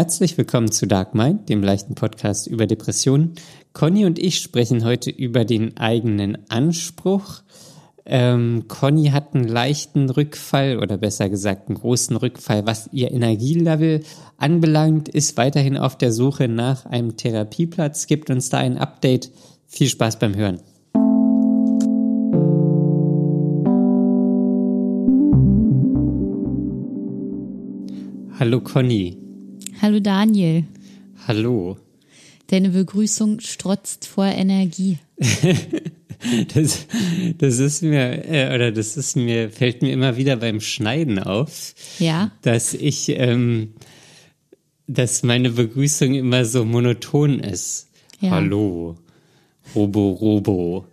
Herzlich willkommen zu Dark Mind, dem leichten Podcast über Depressionen. Conny und ich sprechen heute über den eigenen Anspruch. Ähm, Conny hat einen leichten Rückfall oder besser gesagt einen großen Rückfall, was ihr Energielevel anbelangt, ist weiterhin auf der Suche nach einem Therapieplatz, gibt uns da ein Update. Viel Spaß beim Hören. Hallo Conny. Hallo Daniel. Hallo. Deine Begrüßung strotzt vor Energie. das, das ist mir, äh, oder das ist mir, fällt mir immer wieder beim Schneiden auf. Ja. Dass ich, ähm, dass meine Begrüßung immer so monoton ist. Ja. Hallo. Robo, Robo.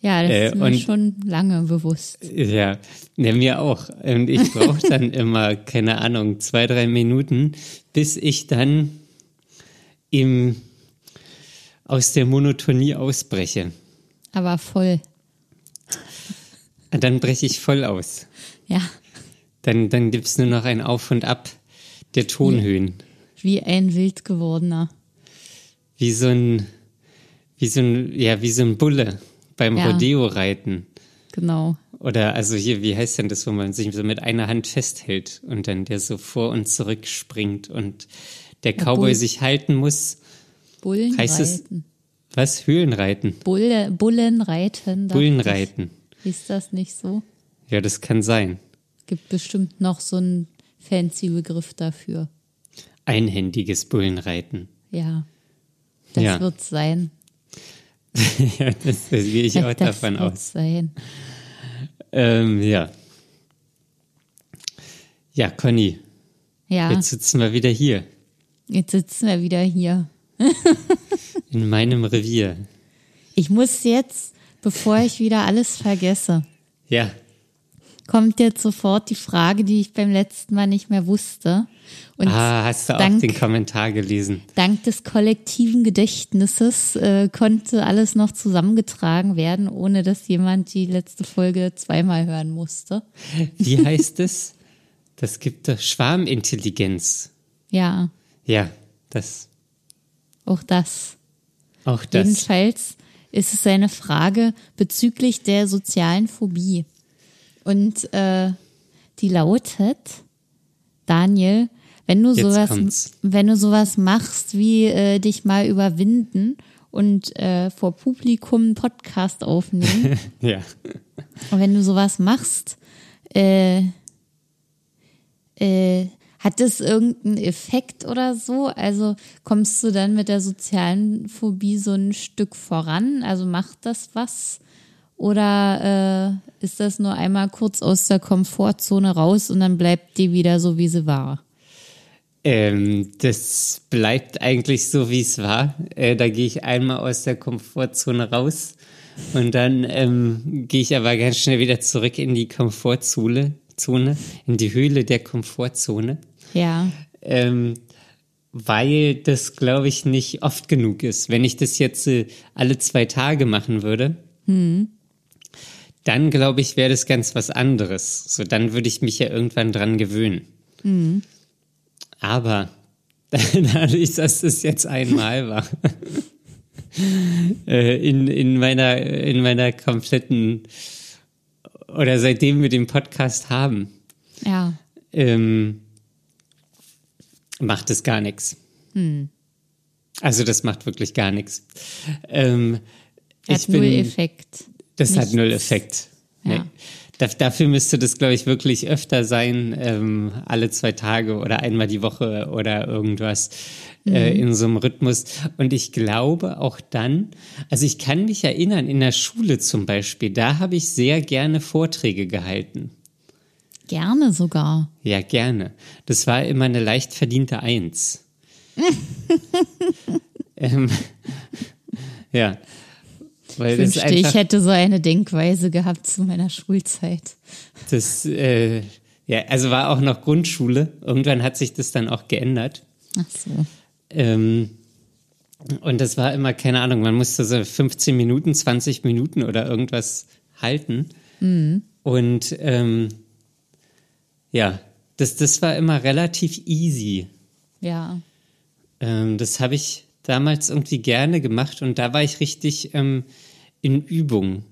Ja, das äh, ist mir schon lange bewusst. Ja, ja mir auch. Und ich brauche dann immer, keine Ahnung, zwei, drei Minuten, bis ich dann im, aus der Monotonie ausbreche. Aber voll. Dann breche ich voll aus. Ja. Dann, dann gibt es nur noch ein Auf und Ab der Tonhöhen. Wie, wie ein wild gewordener. Wie so ein, wie so ein, ja, wie so ein Bulle beim ja. Rodeo reiten. Genau. Oder also hier, wie heißt denn das, wo man sich so mit einer Hand festhält und dann der so vor und zurück springt und der Cowboy ja, sich halten muss. Bullen heißt reiten. es was? Höhlenreiten? Bulle, Bullenreiten. Bullenreiten. Ist das nicht so? Ja, das kann sein. Gibt bestimmt noch so einen fancy Begriff dafür. Einhändiges Bullenreiten. Ja. Das ja. wird sein. Ja, das, das gehe ich auch das davon aus. Sein. Ähm, ja. Ja, Conny. Ja. Jetzt sitzen wir wieder hier. Jetzt sitzen wir wieder hier. In meinem Revier. Ich muss jetzt, bevor ich wieder alles vergesse. Ja kommt jetzt sofort die Frage, die ich beim letzten Mal nicht mehr wusste. Und ah, hast du dank, auch den Kommentar gelesen? Dank des kollektiven Gedächtnisses äh, konnte alles noch zusammengetragen werden, ohne dass jemand die letzte Folge zweimal hören musste. Wie heißt es? Das gibt doch Schwarmintelligenz. Ja. Ja, das. Auch das. Auch das. Jedenfalls ist es eine Frage bezüglich der sozialen Phobie. Und äh, die lautet, Daniel, wenn du sowas, wenn du sowas machst, wie äh, dich mal überwinden und äh, vor Publikum einen Podcast aufnehmen. ja. Und wenn du sowas machst, äh, äh, hat das irgendeinen Effekt oder so? Also kommst du dann mit der sozialen Phobie so ein Stück voran? Also macht das was? Oder äh, ist das nur einmal kurz aus der Komfortzone raus und dann bleibt die wieder so, wie sie war? Ähm, das bleibt eigentlich so, wie es war. Äh, da gehe ich einmal aus der Komfortzone raus und dann ähm, gehe ich aber ganz schnell wieder zurück in die Komfortzone, Zone, in die Höhle der Komfortzone. Ja. Ähm, weil das, glaube ich, nicht oft genug ist. Wenn ich das jetzt äh, alle zwei Tage machen würde, hm dann glaube ich, wäre das ganz was anderes. So, dann würde ich mich ja irgendwann dran gewöhnen. Mhm. Aber dadurch, dass es jetzt einmal war, äh, in, in, meiner, in meiner kompletten oder seitdem wir den Podcast haben, ja. ähm, macht es gar nichts. Hm. Also das macht wirklich gar nichts. Ähm, Hat ich bin, Effekt. Das Nichts. hat null Effekt. Ja. Nee. Dafür müsste das, glaube ich, wirklich öfter sein, ähm, alle zwei Tage oder einmal die Woche oder irgendwas äh, mhm. äh, in so einem Rhythmus. Und ich glaube auch dann, also ich kann mich erinnern, in der Schule zum Beispiel, da habe ich sehr gerne Vorträge gehalten. Gerne sogar. Ja, gerne. Das war immer eine leicht verdiente Eins. ähm, ja. Weil ich wünschte, einfach, ich hätte so eine Denkweise gehabt zu meiner Schulzeit. Das, äh, ja, also war auch noch Grundschule. Irgendwann hat sich das dann auch geändert. Ach so. Ähm, und das war immer, keine Ahnung, man musste so 15 Minuten, 20 Minuten oder irgendwas halten. Mhm. Und ähm, ja, das, das war immer relativ easy. Ja. Ähm, das habe ich damals irgendwie gerne gemacht und da war ich richtig ähm, in Übung.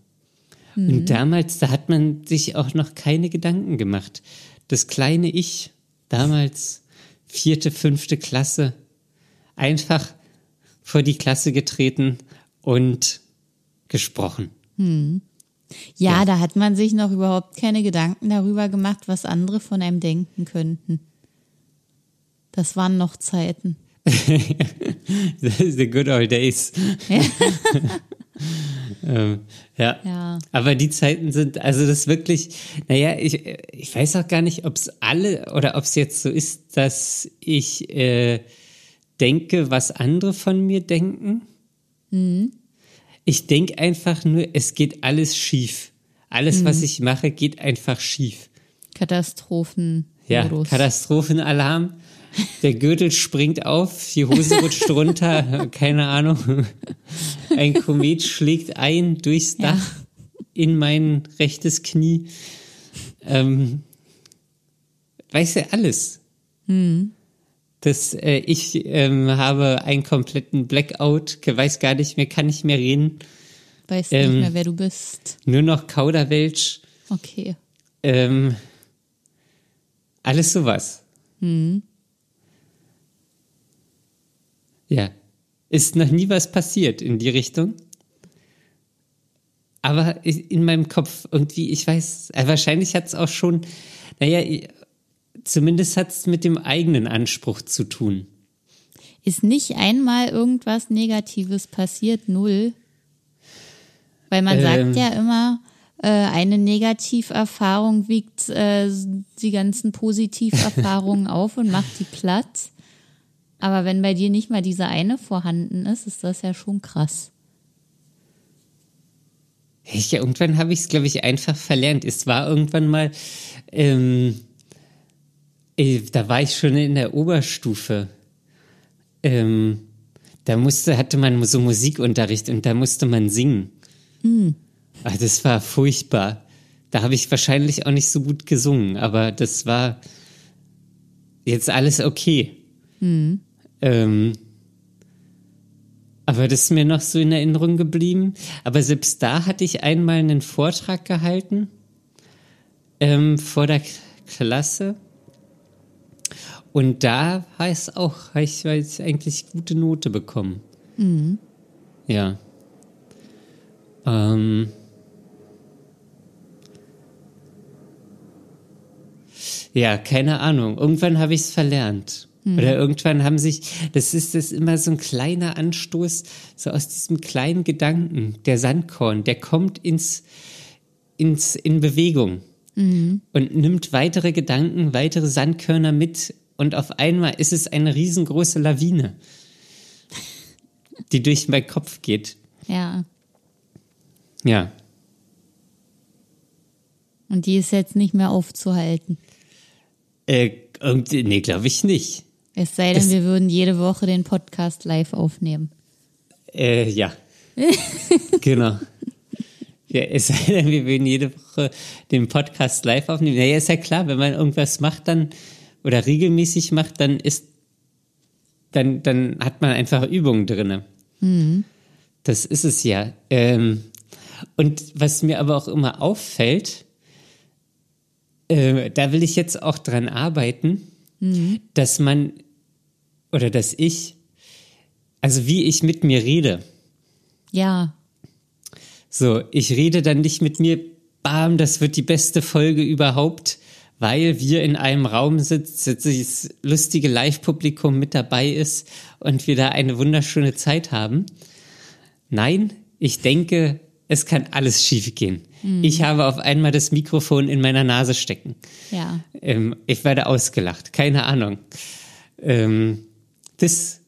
Mhm. Und damals, da hat man sich auch noch keine Gedanken gemacht. Das kleine Ich, damals vierte, fünfte Klasse, einfach vor die Klasse getreten und gesprochen. Hm. Ja, ja, da hat man sich noch überhaupt keine Gedanken darüber gemacht, was andere von einem denken könnten. Das waren noch Zeiten. the good old days. Ja. ähm, ja. ja. Aber die Zeiten sind, also das wirklich, naja, ich, ich weiß auch gar nicht, ob es alle oder ob es jetzt so ist, dass ich äh, denke, was andere von mir denken. Mhm. Ich denke einfach nur, es geht alles schief. Alles, mhm. was ich mache, geht einfach schief. Katastrophen. Ja, Katastrophenalarm. Der Gürtel springt auf, die Hose rutscht runter, keine Ahnung. Ein Komet schlägt ein durchs Dach ja. in mein rechtes Knie. Ähm, weiß ja alles. Mhm. Das, äh, ich ähm, habe einen kompletten Blackout, weiß gar nicht mehr, kann nicht mehr reden. Weiß ähm, nicht mehr, wer du bist. Nur noch Kauderwelsch. Okay. Ähm, alles sowas. Mhm. Ja. Ist noch nie was passiert in die Richtung. Aber in meinem Kopf irgendwie, ich weiß, äh, wahrscheinlich hat es auch schon, naja, zumindest hat es mit dem eigenen Anspruch zu tun. Ist nicht einmal irgendwas Negatives passiert, null? Weil man ähm, sagt ja immer, äh, eine Negativerfahrung wiegt äh, die ganzen Positiverfahrungen auf und macht die platt. Aber wenn bei dir nicht mal diese eine vorhanden ist, ist das ja schon krass. Ja, irgendwann habe ich es, glaube ich, einfach verlernt. Es war irgendwann mal, ähm, äh, da war ich schon in der Oberstufe. Ähm, da musste, hatte man so Musikunterricht und da musste man singen. Mhm. Also das war furchtbar. Da habe ich wahrscheinlich auch nicht so gut gesungen, aber das war jetzt alles okay. Mhm. Ähm, aber das ist mir noch so in Erinnerung geblieben. Aber selbst da hatte ich einmal einen Vortrag gehalten ähm, vor der Klasse. Und da heißt auch, habe ich, ich eigentlich gute Note bekommen. Mhm. Ja. Ähm. Ja, keine Ahnung. Irgendwann habe ich es verlernt. Mhm. Oder irgendwann haben sich, das ist das immer so ein kleiner Anstoß, so aus diesem kleinen Gedanken, der Sandkorn, der kommt ins, ins, in Bewegung mhm. und nimmt weitere Gedanken, weitere Sandkörner mit und auf einmal ist es eine riesengroße Lawine, die durch meinen Kopf geht. Ja. Ja. Und die ist jetzt nicht mehr aufzuhalten. Äh, nee, glaube ich nicht. Es sei denn, es, wir würden jede Woche den Podcast live aufnehmen. Äh, ja. genau. Ja, es sei denn, wir würden jede Woche den Podcast live aufnehmen. Naja, ist ja klar, wenn man irgendwas macht, dann oder regelmäßig macht, dann ist dann, dann hat man einfach Übungen drin. Mhm. Das ist es ja. Ähm, und was mir aber auch immer auffällt, äh, da will ich jetzt auch dran arbeiten, mhm. dass man oder dass ich, also wie ich mit mir rede. Ja. So, ich rede dann nicht mit mir, bam, das wird die beste Folge überhaupt, weil wir in einem Raum sitzen, dieses lustige Live-Publikum mit dabei ist und wir da eine wunderschöne Zeit haben. Nein, ich denke, es kann alles schiefgehen. Mhm. Ich habe auf einmal das Mikrofon in meiner Nase stecken. Ja. Ähm, ich werde ausgelacht, keine Ahnung. Ähm, das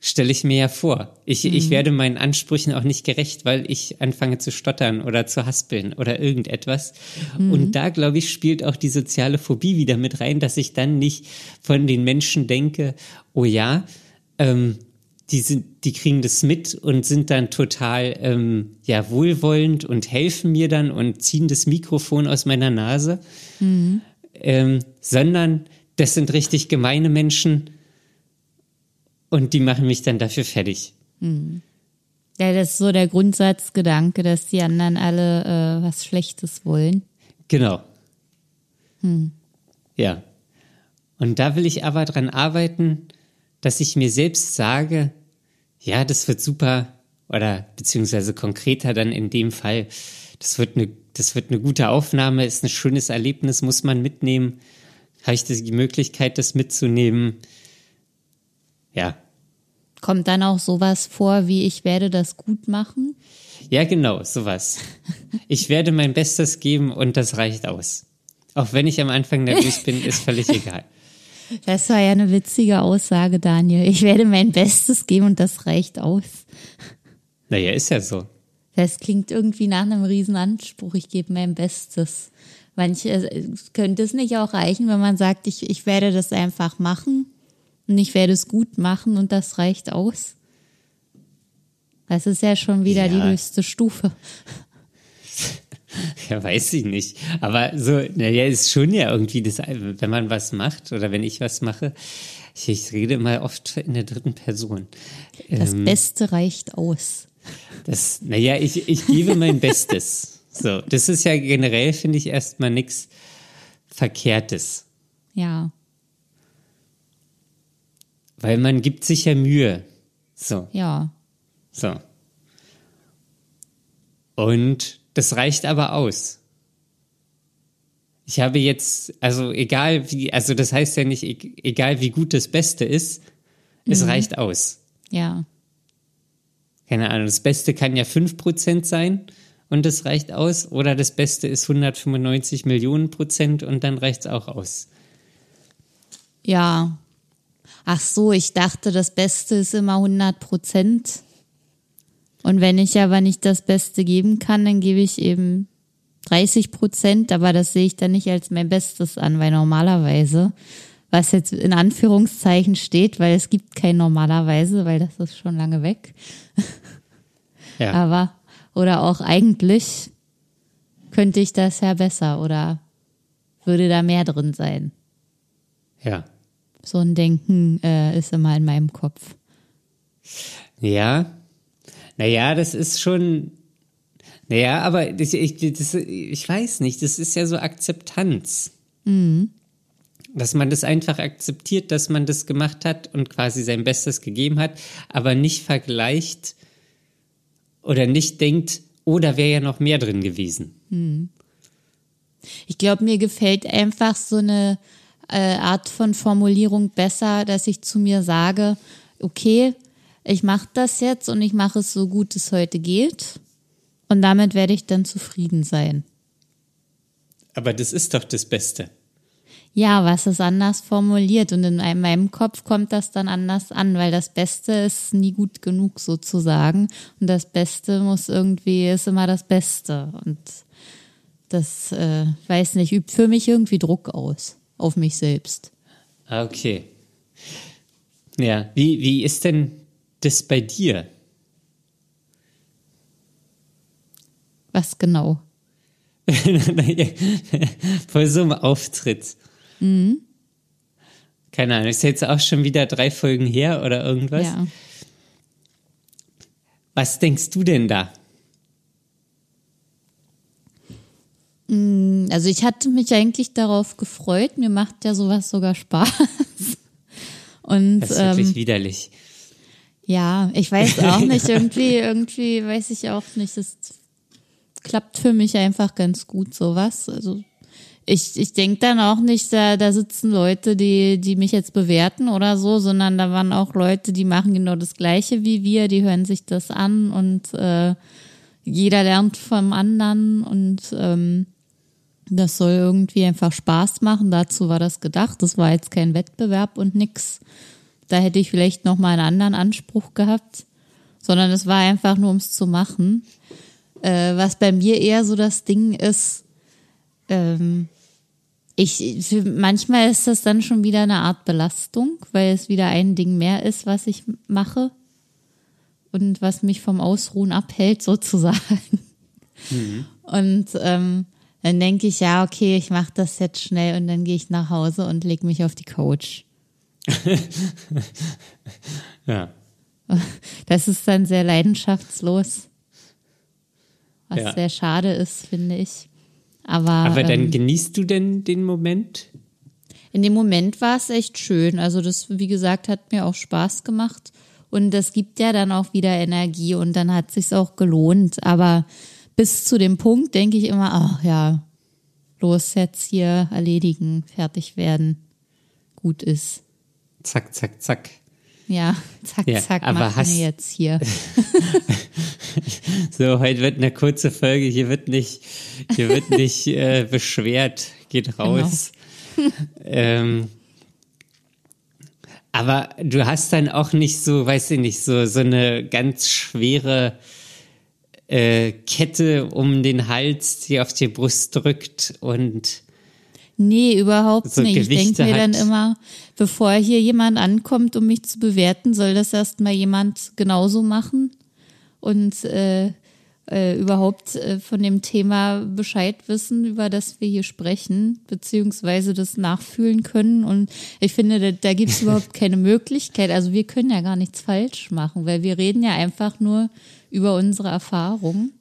stelle ich mir ja vor. Ich, mhm. ich werde meinen Ansprüchen auch nicht gerecht, weil ich anfange zu stottern oder zu haspeln oder irgendetwas. Mhm. Und da, glaube ich, spielt auch die soziale Phobie wieder mit rein, dass ich dann nicht von den Menschen denke, oh ja, ähm, die sind, die kriegen das mit und sind dann total ähm, ja wohlwollend und helfen mir dann und ziehen das Mikrofon aus meiner Nase, mhm. ähm, sondern das sind richtig gemeine Menschen und die machen mich dann dafür fertig. Hm. Ja, das ist so der Grundsatzgedanke, dass die anderen alle äh, was Schlechtes wollen. Genau. Hm. Ja. Und da will ich aber dran arbeiten, dass ich mir selbst sage, ja, das wird super, oder beziehungsweise konkreter dann in dem Fall, das wird eine, das wird eine gute Aufnahme, ist ein schönes Erlebnis, muss man mitnehmen. Habe ich die Möglichkeit, das mitzunehmen? Ja, Kommt dann auch sowas vor wie ich werde das gut machen? Ja, genau, sowas. Ich werde mein Bestes geben und das reicht aus. Auch wenn ich am Anfang nervös bin, ist völlig egal. Das war ja eine witzige Aussage, Daniel. Ich werde mein Bestes geben und das reicht aus. Naja, ist ja so. Das klingt irgendwie nach einem Riesenanspruch. Ich gebe mein Bestes. Manche könnte es nicht auch reichen, wenn man sagt, ich, ich werde das einfach machen und ich werde es gut machen und das reicht aus. Das ist ja schon wieder ja. die höchste Stufe. Ja, weiß ich nicht. Aber so, naja, ist schon ja irgendwie das, wenn man was macht oder wenn ich was mache. Ich, ich rede mal oft in der dritten Person. Das ähm, Beste reicht aus. Das, naja, ich, ich gebe mein Bestes. So, das ist ja generell, finde ich, erstmal nichts Verkehrtes. Ja. Weil man gibt sich ja Mühe. So. Ja. So. Und das reicht aber aus. Ich habe jetzt, also egal wie, also das heißt ja nicht, e-, egal wie gut das Beste ist, es mhm. reicht aus. Ja. Keine Ahnung, das Beste kann ja 5% sein und das reicht aus. Oder das Beste ist 195 Millionen Prozent und dann reicht es auch aus. Ja, ach so, ich dachte, das Beste ist immer 100 Prozent. Und wenn ich aber nicht das Beste geben kann, dann gebe ich eben 30 Prozent, aber das sehe ich dann nicht als mein Bestes an, weil normalerweise, was jetzt in Anführungszeichen steht, weil es gibt kein normalerweise, weil das ist schon lange weg. Ja. Aber, oder auch eigentlich könnte ich das ja besser oder würde da mehr drin sein. Ja. So ein Denken äh, ist immer in meinem Kopf. Ja. Naja, das ist schon. Naja, aber das, ich, das, ich weiß nicht, das ist ja so Akzeptanz. Mhm. Dass man das einfach akzeptiert, dass man das gemacht hat und quasi sein Bestes gegeben hat, aber nicht vergleicht oder nicht denkt, oh, da wäre ja noch mehr drin gewesen. Mhm. Ich glaube, mir gefällt einfach so eine äh, Art von Formulierung besser, dass ich zu mir sage, okay, ich mache das jetzt und ich mache es so gut es heute geht und damit werde ich dann zufrieden sein. Aber das ist doch das Beste. Ja, was ist anders formuliert und in meinem Kopf kommt das dann anders an, weil das Beste ist nie gut genug sozusagen und das Beste muss irgendwie ist immer das Beste und das äh, weiß nicht übt für mich irgendwie Druck aus auf mich selbst. Ah, okay. Ja, wie, wie ist denn das bei dir? Was genau? Vor so einem Auftritt. Mhm. Keine Ahnung, ist jetzt auch schon wieder drei Folgen her oder irgendwas? Ja. Was denkst du denn da? Also ich hatte mich eigentlich darauf gefreut. Mir macht ja sowas sogar Spaß. Und, das ist wirklich ähm, widerlich. Ja, ich weiß auch nicht. Irgendwie, irgendwie weiß ich auch nicht. Es klappt für mich einfach ganz gut sowas. Also ich, ich denke dann auch nicht, da, da sitzen Leute, die, die mich jetzt bewerten oder so, sondern da waren auch Leute, die machen genau das Gleiche wie wir, die hören sich das an und äh, jeder lernt vom anderen und ähm, das soll irgendwie einfach Spaß machen. Dazu war das gedacht. Das war jetzt kein Wettbewerb und nix. Da hätte ich vielleicht noch mal einen anderen Anspruch gehabt, sondern es war einfach nur ums zu machen. Äh, was bei mir eher so das Ding ist, ähm, ich, für, manchmal ist das dann schon wieder eine Art Belastung, weil es wieder ein Ding mehr ist, was ich mache und was mich vom Ausruhen abhält sozusagen. Mhm. Und ähm, dann denke ich, ja, okay, ich mache das jetzt schnell und dann gehe ich nach Hause und lege mich auf die Couch. Ja. Das ist dann sehr leidenschaftslos. Was ja. sehr schade ist, finde ich. Aber, Aber dann ähm, genießt du denn den Moment? In dem Moment war es echt schön. Also das, wie gesagt, hat mir auch Spaß gemacht. Und das gibt ja dann auch wieder Energie und dann hat sich's auch gelohnt. Aber bis zu dem Punkt denke ich immer, ach ja, los jetzt hier erledigen, fertig werden, gut ist. Zack, zack, zack. Ja, zack, ja, zack, aber machen hast, wir jetzt hier. so, heute wird eine kurze Folge, hier wird nicht, hier wird nicht äh, beschwert, geht genau. raus. Genau. ähm, aber du hast dann auch nicht so, weiß ich nicht, so, so eine ganz schwere äh, Kette um den Hals, die auf die Brust drückt und Nee, überhaupt so nicht. Gewichte ich denke mir dann immer, bevor hier jemand ankommt, um mich zu bewerten, soll das erstmal jemand genauso machen und äh, äh, überhaupt äh, von dem Thema Bescheid wissen, über das wir hier sprechen, beziehungsweise das nachfühlen können. Und ich finde, da, da gibt es überhaupt keine Möglichkeit. Also wir können ja gar nichts falsch machen, weil wir reden ja einfach nur über unsere Erfahrungen.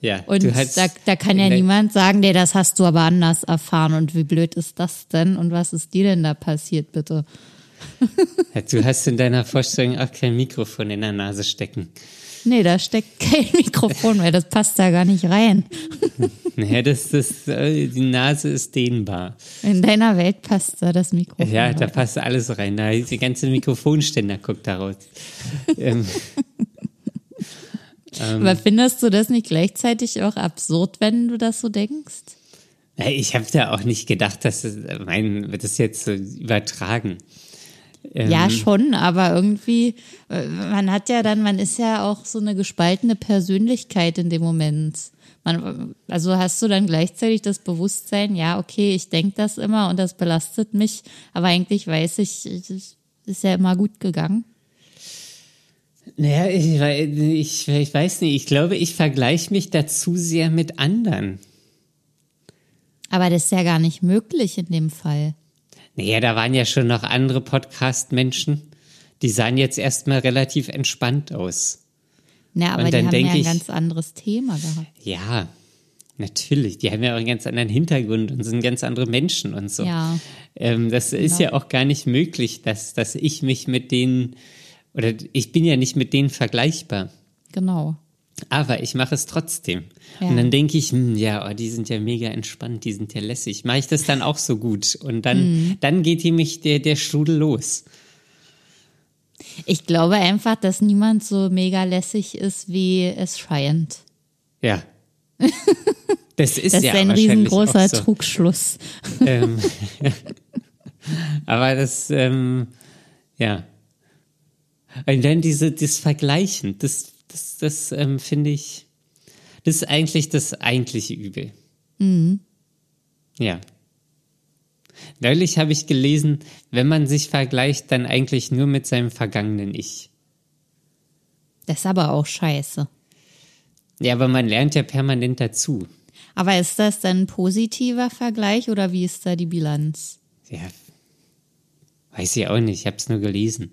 Ja, und da, da kann ja niemand sagen, nee, das hast du aber anders erfahren und wie blöd ist das denn und was ist dir denn da passiert, bitte? Ja, du hast in deiner Vorstellung auch kein Mikrofon in der Nase stecken. Nee, da steckt kein Mikrofon mehr, das passt da gar nicht rein. Naja, das, das, äh, die Nase ist dehnbar. In deiner Welt passt da das Mikrofon. Ja, da passt alles rein. Da die ganze Mikrofonständer guckt da raus. ähm, ähm, Aber findest du das nicht gleichzeitig auch absurd, wenn du das so denkst? Ich habe da auch nicht gedacht, dass das, mein, wird das jetzt so übertragen. Ähm, ja, schon, aber irgendwie, äh, man hat ja dann, man ist ja auch so eine gespaltene Persönlichkeit in dem Moment. Man, also hast du dann gleichzeitig das Bewusstsein, ja, okay, ich denke das immer und das belastet mich, aber eigentlich weiß ich, es ist ja immer gut gegangen. Naja, ich, ich, ich weiß nicht. Ich glaube, ich vergleiche mich da zu sehr mit anderen. Aber das ist ja gar nicht möglich in dem Fall. Naja, da waren ja schon noch andere Podcast-Menschen. Die sahen jetzt erstmal relativ entspannt aus. Na, aber die haben ja ein ich, ganz anderes Thema gehabt. Ja, natürlich. Die haben ja auch einen ganz anderen Hintergrund und sind ganz andere Menschen und so. Ja. Ähm, das genau. ist ja auch gar nicht möglich, dass, dass ich mich mit denen oder ich bin ja nicht mit denen vergleichbar. Genau. Aber ich mache es trotzdem. Ja. Und dann denke ich, hm, ja, oh, die sind ja mega entspannt, die sind ja lässig. Mache ich das dann auch so gut? Und dann, mhm. dann geht hier mich der, der Strudel los. Ich glaube einfach, dass niemand so mega lässig ist, wie es scheint. Ja. Das ist das ja ist ein riesengroßer so. Trugschluss. Ähm, aber das, ähm, ja, und dann diese, das Vergleichen, das, das, das ähm, finde ich, das ist eigentlich das eigentliche Übel. Mhm. Ja. Neulich habe ich gelesen, wenn man sich vergleicht, dann eigentlich nur mit seinem vergangenen Ich. Das ist aber auch scheiße. Ja, aber man lernt ja permanent dazu. Aber ist das dann ein positiver Vergleich oder wie ist da die Bilanz? Ja, weiß ich auch nicht, ich habe es nur gelesen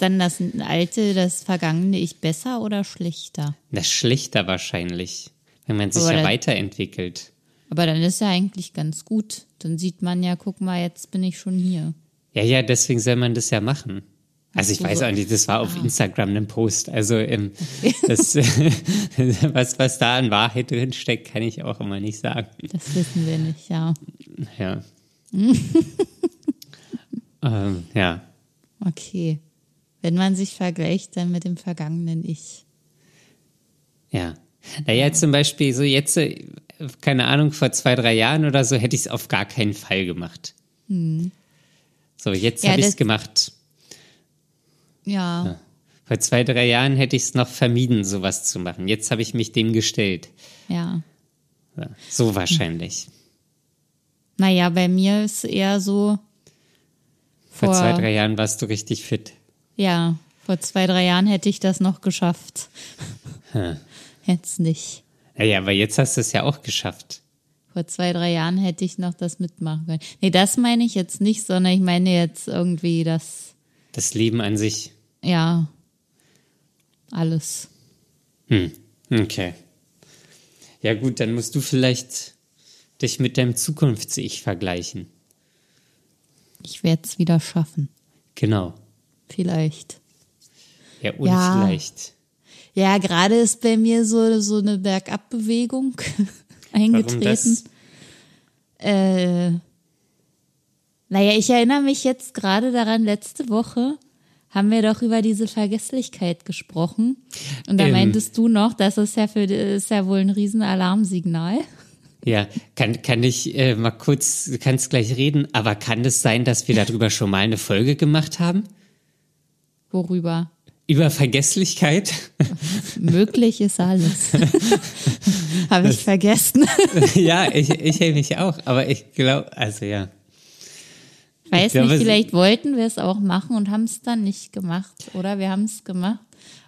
dann das alte, das vergangene Ich besser oder schlechter? Das schlechter wahrscheinlich, wenn man sich aber ja weiterentwickelt. Aber dann ist ja eigentlich ganz gut. Dann sieht man ja, guck mal, jetzt bin ich schon hier. Ja, ja, deswegen soll man das ja machen. Also ich weiß auch nicht, das war auf ah. Instagram ein Post. Also ähm, das, was, was da an Wahrheit drin steckt, kann ich auch immer nicht sagen. Das wissen wir nicht, ja. Ja. ähm, ja. Okay. Wenn man sich vergleicht, dann mit dem vergangenen Ich. Ja. Naja, zum Beispiel so jetzt, äh, keine Ahnung, vor zwei, drei Jahren oder so hätte ich es auf gar keinen Fall gemacht. Hm. So, jetzt ja, habe ich es gemacht. Ja. ja. Vor zwei, drei Jahren hätte ich es noch vermieden, sowas zu machen. Jetzt habe ich mich dem gestellt. Ja. ja so wahrscheinlich. Naja, bei mir ist eher so. Vor, vor zwei, drei Jahren warst du richtig fit. Ja, vor zwei, drei Jahren hätte ich das noch geschafft. Hm. Jetzt nicht. Ja, aber jetzt hast du es ja auch geschafft. Vor zwei, drei Jahren hätte ich noch das mitmachen können. Nee, das meine ich jetzt nicht, sondern ich meine jetzt irgendwie das. Das Leben an sich. Ja, alles. Hm, okay. Ja gut, dann musst du vielleicht dich mit deinem Zukunfts-Ich vergleichen. Ich werde es wieder schaffen. Genau. Vielleicht. Ja, und ja. vielleicht. Ja, gerade ist bei mir so, so eine Bergabbewegung eingetreten. Äh, naja, ich erinnere mich jetzt gerade daran, letzte Woche haben wir doch über diese Vergesslichkeit gesprochen. Und da ähm, meintest du noch, das ist ja für ist ja wohl ein Riesenalarmsignal. Ja, kann, kann ich äh, mal kurz, du kannst gleich reden, aber kann es sein, dass wir darüber schon mal eine Folge gemacht haben? Worüber? Über Vergesslichkeit? Möglich ist alles. Habe ich vergessen. ja, ich, ich mich auch, aber ich glaube, also ja. Weiß glaube, nicht, vielleicht wollten wir es auch machen und haben es dann nicht gemacht. Oder wir haben es gemacht.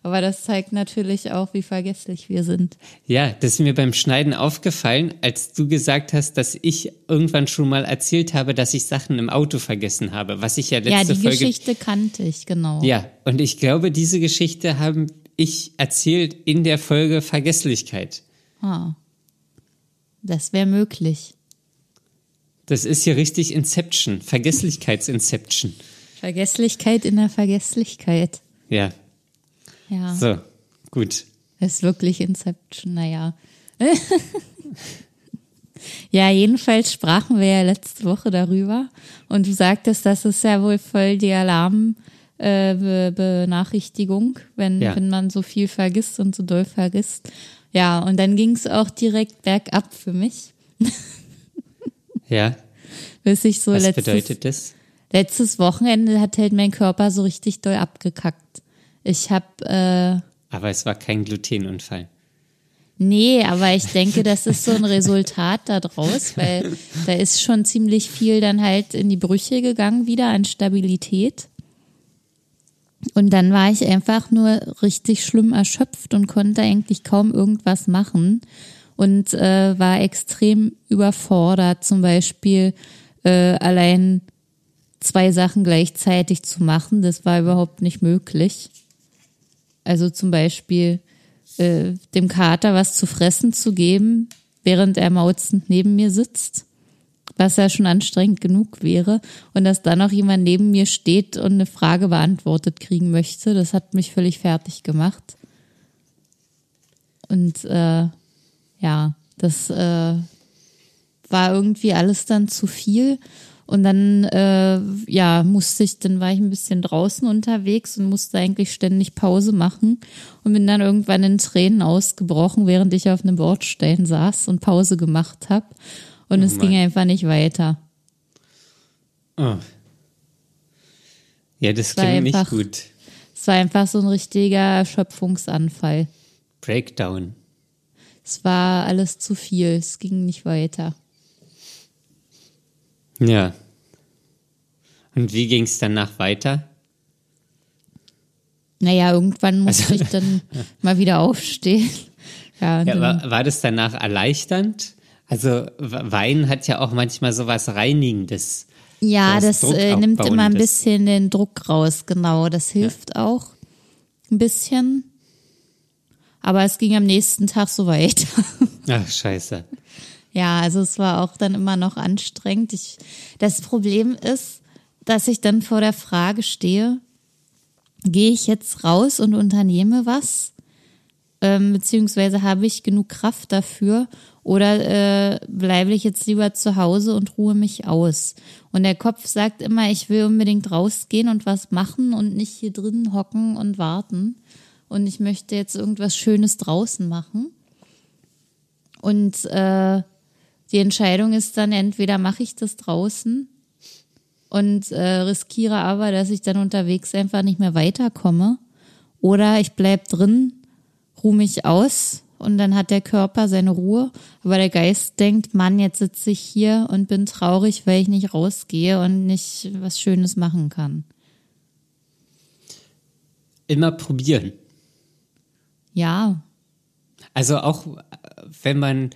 Aber das zeigt natürlich auch, wie vergesslich wir sind. Ja, das ist mir beim Schneiden aufgefallen, als du gesagt hast, dass ich irgendwann schon mal erzählt habe, dass ich Sachen im Auto vergessen habe, was ich ja letzte Folge... Ja, die Folge, Geschichte kannte ich, genau. Ja, und ich glaube, diese Geschichte habe ich erzählt in der Folge Vergesslichkeit. Ah, das wäre möglich. Das ist hier richtig Inception, Vergesslichkeitsinception. Vergesslichkeit in der Vergesslichkeit. Ja. Ja. So, gut. Das ist wirklich Inception, naja. ja, jedenfalls sprachen wir ja letzte Woche darüber und du sagtest, das ist ja wohl voll die Alarmbenachrichtigung, äh, wenn, ja. wenn man so viel vergisst und so doll vergisst. Ja, und dann ging es auch direkt bergab für mich. Ja. Bis ich so Was letztes, bedeutet das? Letztes Wochenende hat halt mein Körper so richtig doll abgekackt. Ich hab. Äh, aber es war kein Glutenunfall. Nee, aber ich denke, das ist so ein Resultat daraus, weil da ist schon ziemlich viel dann halt in die Brüche gegangen wieder an Stabilität. Und dann war ich einfach nur richtig schlimm erschöpft und konnte eigentlich kaum irgendwas machen und äh, war extrem überfordert, zum Beispiel äh, allein zwei Sachen gleichzeitig zu machen. Das war überhaupt nicht möglich. Also zum Beispiel äh, dem Kater was zu fressen zu geben, während er mauzend neben mir sitzt, was ja schon anstrengend genug wäre. Und dass dann noch jemand neben mir steht und eine Frage beantwortet kriegen möchte, das hat mich völlig fertig gemacht. Und äh, ja, das äh, war irgendwie alles dann zu viel. Und dann, äh, ja, musste ich, dann war ich ein bisschen draußen unterwegs und musste eigentlich ständig Pause machen und bin dann irgendwann in Tränen ausgebrochen, während ich auf einem Bordstein saß und Pause gemacht habe. Und oh es ging einfach nicht weiter. Oh. Ja, das klingt einfach, nicht gut. Es war einfach so ein richtiger Erschöpfungsanfall. Breakdown. Es war alles zu viel, es ging nicht weiter. Ja. Und wie ging es danach weiter? Naja, irgendwann musste also, ich dann mal wieder aufstehen. Ja, ja war, war das danach erleichternd? Also Wein hat ja auch manchmal so was Reinigendes. Ja, das äh, nimmt immer ein bisschen den Druck raus, genau. Das hilft ja. auch ein bisschen. Aber es ging am nächsten Tag so weiter. Ach, scheiße. Ja, also es war auch dann immer noch anstrengend. Ich, das Problem ist, dass ich dann vor der Frage stehe, gehe ich jetzt raus und unternehme was? Ähm, beziehungsweise habe ich genug Kraft dafür oder äh, bleibe ich jetzt lieber zu Hause und ruhe mich aus? Und der Kopf sagt immer, ich will unbedingt rausgehen und was machen und nicht hier drin hocken und warten und ich möchte jetzt irgendwas Schönes draußen machen. Und äh, die Entscheidung ist dann entweder mache ich das draußen und äh, riskiere aber, dass ich dann unterwegs einfach nicht mehr weiterkomme, oder ich bleib drin, ruhe mich aus und dann hat der Körper seine Ruhe, aber der Geist denkt, Mann, jetzt sitze ich hier und bin traurig, weil ich nicht rausgehe und nicht was Schönes machen kann. Immer probieren. Ja. Also auch wenn man,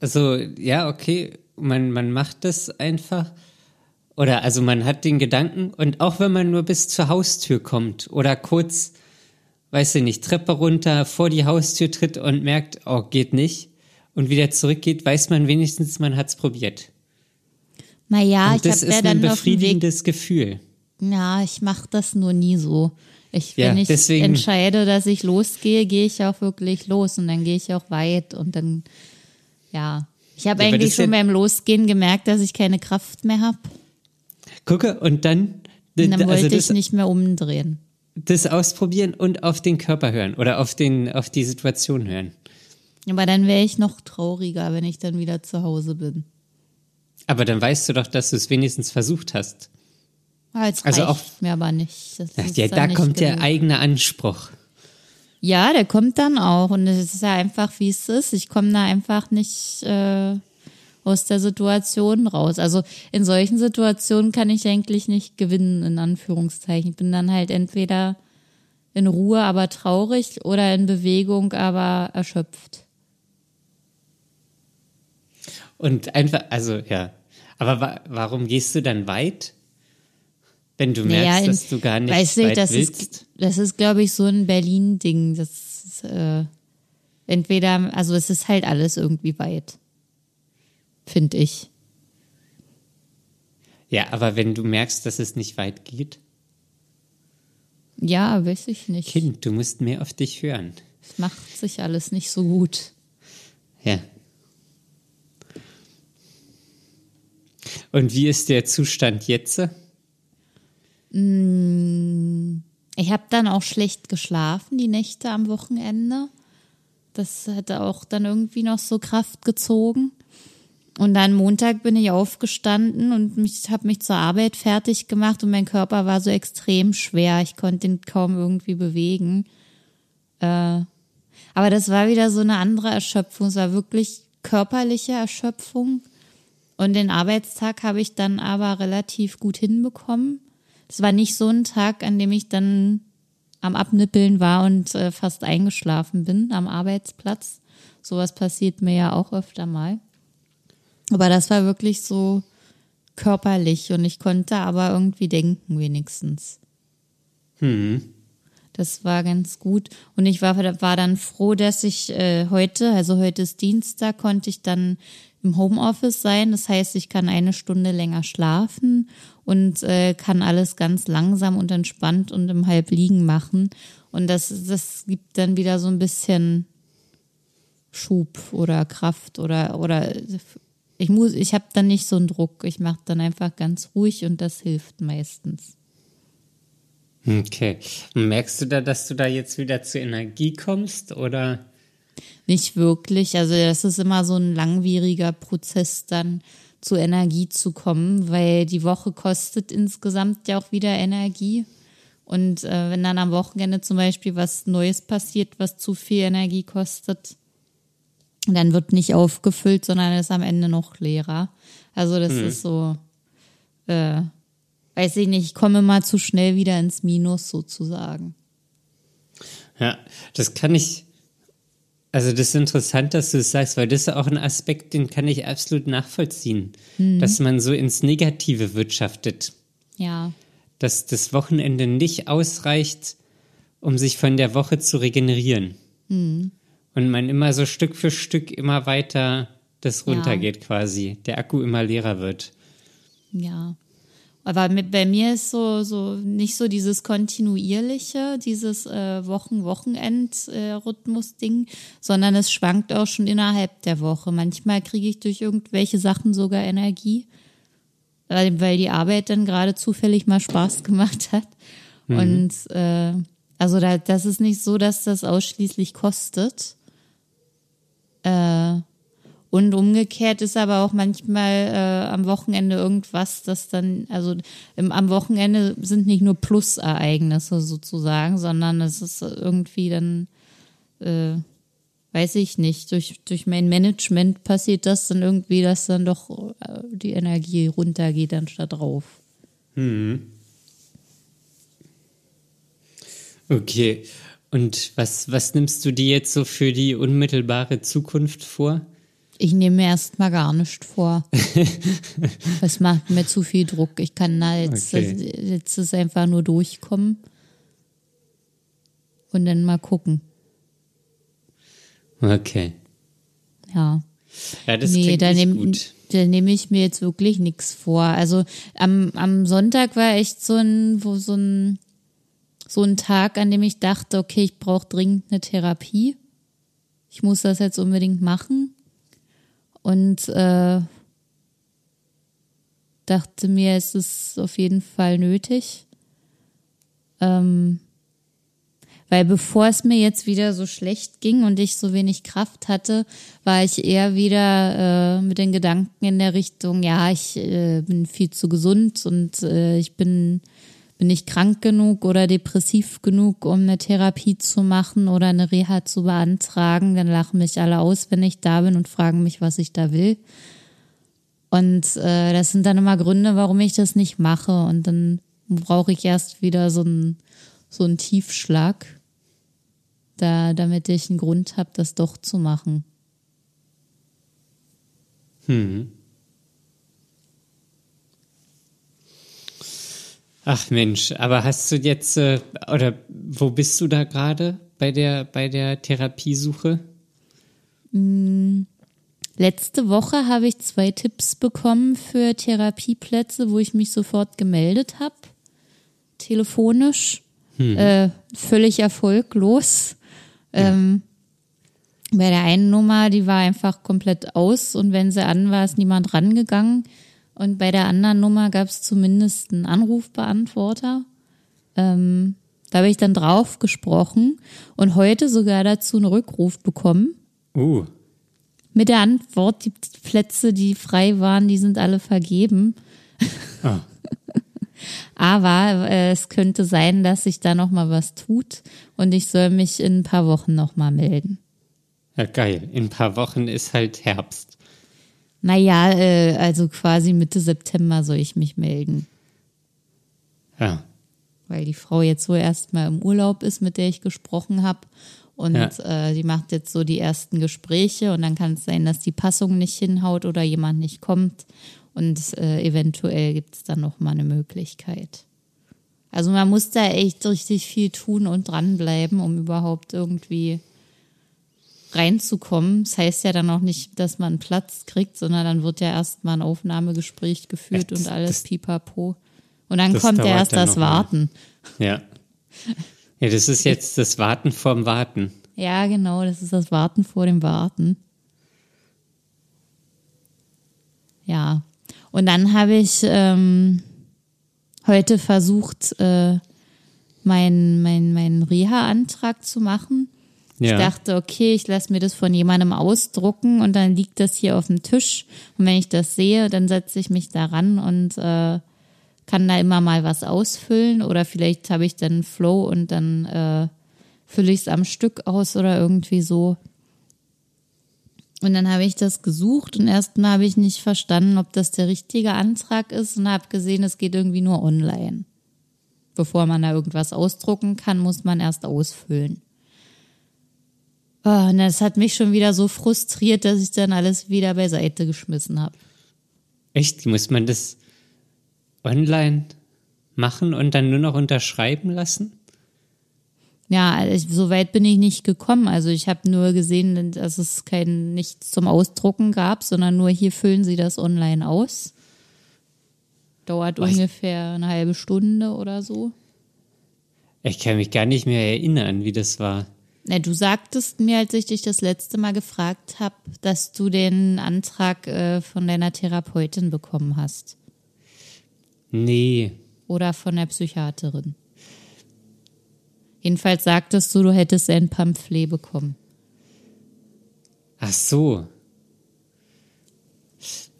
also ja, okay, man, man macht das einfach. Oder also man hat den Gedanken und auch wenn man nur bis zur Haustür kommt oder kurz, weißt du nicht, Treppe runter, vor die Haustür tritt und merkt, oh, geht nicht, und wieder zurückgeht, weiß man wenigstens, man hat's probiert. Naja, und ich das habe ist ja ein dann Weg. befriedigendes Gefühl. Ja, ich mache das nur nie so. Ich, Ja, wenn ich deswegen- entscheide, dass ich losgehe, gehe ich auch wirklich los und dann gehe ich auch weit und dann, ja. Ich habe Ja, eigentlich schon ja- beim Losgehen gemerkt, dass ich keine Kraft mehr habe. Gucke, und dann, Und dann also wollte ich nicht mehr umdrehen. das ausprobieren und auf den Körper hören oder auf, den, auf die Situation hören. Aber dann wäre ich noch trauriger, wenn ich dann wieder zu Hause bin. Aber dann weißt du doch, dass du es wenigstens versucht hast. Ah, Jetzt Also auch- mir aber nicht. Das Ja, da kommt der genug. eigene Anspruch. Ja, der kommt dann auch. Und es ist ja einfach, wie es ist. Ich komme da einfach nicht äh, aus der Situation raus. Also in solchen Situationen kann ich eigentlich nicht gewinnen, in Anführungszeichen. Ich bin dann halt entweder in Ruhe, aber traurig oder in Bewegung, aber erschöpft. Und einfach, also ja. Aber wa warum gehst du dann weit? Wenn du merkst, Naja, in- dass du gar nicht weißt weit das willst. Ist, das ist, glaube ich, so ein Berlin-Ding. Das ist, äh, entweder, also es ist halt alles irgendwie weit. Finde ich. Ja, aber wenn du merkst, dass es nicht weit geht, Ja, weiß ich nicht. Kind, du musst mehr auf dich hören. Es macht sich alles nicht so gut. Ja. Und wie ist der Zustand jetzt? Ich habe dann auch schlecht geschlafen, die Nächte am Wochenende. Das hatte auch dann irgendwie noch so Kraft gezogen. Und dann Montag bin ich aufgestanden und mich habe mich zur Arbeit fertig gemacht und mein Körper war so extrem schwer. Ich konnte ihn kaum irgendwie bewegen. Äh, aber das war wieder so eine andere Erschöpfung. Es war wirklich körperliche Erschöpfung. Und den Arbeitstag habe ich dann aber relativ gut hinbekommen. Es war nicht so ein Tag, an dem ich dann am Abnippeln war und äh, fast eingeschlafen bin am Arbeitsplatz. Sowas passiert mir ja auch öfter mal. Aber das war wirklich so körperlich und ich konnte aber irgendwie denken wenigstens. Das war ganz gut. Und ich war, war dann froh, dass ich äh, heute, also heute ist Dienstag, konnte ich dann im Homeoffice sein. Das heißt, ich kann eine Stunde länger schlafen und äh, kann alles ganz langsam und entspannt und im Halbliegen machen. Und das, das gibt dann wieder so ein bisschen Schub oder Kraft oder oder ich muss, ich habe dann nicht so einen Druck. Ich mache dann einfach ganz ruhig und das hilft meistens. Okay. Merkst du da, dass du da jetzt wieder zur Energie kommst oder? Nicht wirklich. Also das ist immer so ein langwieriger Prozess, dann zur Energie zu kommen, weil die Woche kostet insgesamt ja auch wieder Energie. Und äh, wenn dann am Wochenende zum Beispiel was Neues passiert, was zu viel Energie kostet, dann wird nicht aufgefüllt, sondern ist am Ende noch leerer. Also das ist so, äh, weiß ich nicht, ich komme mal zu schnell wieder ins Minus sozusagen. Ja, das kann ich. Also das ist interessant, dass du es sagst, weil das ist auch ein Aspekt, den kann ich absolut nachvollziehen, dass man so ins Negative wirtschaftet, Ja, dass das Wochenende nicht ausreicht, um sich von der Woche zu regenerieren. Und man immer so Stück für Stück immer weiter das Ja. runtergeht quasi, der Akku immer leerer wird. Ja. Aber mit, bei mir ist so, so nicht so dieses kontinuierliche, dieses äh, Wochen-Wochenend-Rhythmus-Ding, sondern es schwankt auch schon innerhalb der Woche. Manchmal kriege ich durch irgendwelche Sachen sogar Energie, weil, weil die Arbeit dann gerade zufällig mal Spaß gemacht hat. Und äh, also da, das ist nicht so, dass das ausschließlich kostet. Äh, und umgekehrt ist aber auch manchmal äh, am Wochenende irgendwas, das dann, also im, am Wochenende sind nicht nur Plusereignisse sozusagen, sondern es ist irgendwie dann, äh, weiß ich nicht, durch, durch mein Management passiert das dann irgendwie, dass dann doch äh, die Energie runtergeht anstatt drauf. Okay. Und was, was nimmst du dir jetzt so für die unmittelbare Zukunft vor? Ich nehme mir erstmal gar nicht vor. Das macht mir zu viel Druck. Ich kann da jetzt, Okay. jetzt ist einfach nur durchkommen. Und dann mal gucken. Okay. Ja. Ja, das nee, da nehme nehm ich mir jetzt wirklich nichts vor. Also am, am Sonntag war echt so ein, wo so ein, so ein Tag, an dem ich dachte, okay, ich brauche dringend eine Therapie. Ich muss das jetzt unbedingt machen. Und äh, dachte mir, es ist auf jeden Fall nötig. Ähm, weil bevor es mir jetzt wieder so schlecht ging und ich so wenig Kraft hatte, war ich eher wieder äh, mit den Gedanken in der Richtung, ja, ich äh, bin viel zu gesund und äh, ich bin, bin nicht krank genug oder depressiv genug, um eine Therapie zu machen oder eine Reha zu beantragen. Dann lachen mich alle aus, wenn ich da bin und fragen mich, was ich da will. Und äh, das sind dann immer Gründe, warum ich das nicht mache. Und dann brauche ich erst wieder so einen so einen Tiefschlag da, damit ich einen Grund habe, das doch zu machen. Hm. Ach Mensch, aber hast du jetzt äh, oder wo bist du da gerade bei der bei der Therapiesuche? Hm. Letzte Woche habe ich zwei Tipps bekommen für Therapieplätze, wo ich mich sofort gemeldet habe. Telefonisch. Hm. Äh, völlig erfolglos. Ähm, bei der einen Nummer, die war einfach komplett aus und wenn sie an war, ist niemand rangegangen. Und bei der anderen Nummer gab es zumindest einen Anrufbeantworter. Ähm, da habe ich dann drauf gesprochen und heute sogar dazu einen Rückruf bekommen. Uh. Mit der Antwort, die Plätze, die frei waren, die sind alle vergeben. Ah. Aber äh, es könnte sein, dass sich da noch mal was tut und ich soll mich in ein paar Wochen noch mal melden. Ja, geil. In ein paar Wochen ist halt Herbst. Naja, äh, also quasi Mitte September soll ich mich melden. Ja. Weil die Frau jetzt so erstmal im Urlaub ist, mit der ich gesprochen habe. Und ja. äh, die macht jetzt so die ersten Gespräche und dann kann es sein, dass die Passung nicht hinhaut oder jemand nicht kommt. Und äh, eventuell gibt es dann noch mal eine Möglichkeit. Also man muss da echt richtig viel tun und dranbleiben, um überhaupt irgendwie reinzukommen. Das heißt ja dann auch nicht, dass man Platz kriegt, sondern dann wird ja erstmal ein Aufnahmegespräch geführt das, und alles das, pipapo. Und dann kommt ja erst das Warten. Ja. Ja, das ist jetzt das Warten vorm Warten. Ja, genau, das ist das Warten vor dem Warten. Ja, und dann habe ich ähm, heute versucht, äh, meinen mein, mein Reha-Antrag zu machen. Ja. Ich dachte, okay, ich lasse mir das von jemandem ausdrucken und dann liegt das hier auf dem Tisch. Und wenn ich das sehe, dann setze ich mich daran und äh, kann da immer mal was ausfüllen. Oder vielleicht habe ich dann Flow und dann äh, fülle ich es am Stück aus oder irgendwie so. Und dann habe ich das gesucht und erstmal habe ich nicht verstanden, ob das der richtige Antrag ist und habe gesehen, es geht irgendwie nur online. Bevor man da irgendwas ausdrucken kann, muss man erst ausfüllen. Oh, und das hat mich schon wieder so frustriert, dass ich dann alles wieder beiseite geschmissen habe. Echt? Muss man das online machen und dann nur noch unterschreiben lassen? Ja, ich, so weit bin ich nicht gekommen. Also ich habe nur gesehen, dass es kein nichts zum Ausdrucken gab, sondern nur hier füllen Sie das online aus. Dauert Was? ungefähr eine halbe Stunde oder so. Ich kann mich gar nicht mehr erinnern, wie das war. Na, du sagtest mir, als ich dich das letzte Mal gefragt habe, dass du den Antrag äh, von deiner Therapeutin bekommen hast. Nee. Oder von der Psychiaterin. Jedenfalls sagtest du, du hättest ein Pamphlet bekommen. Ach so.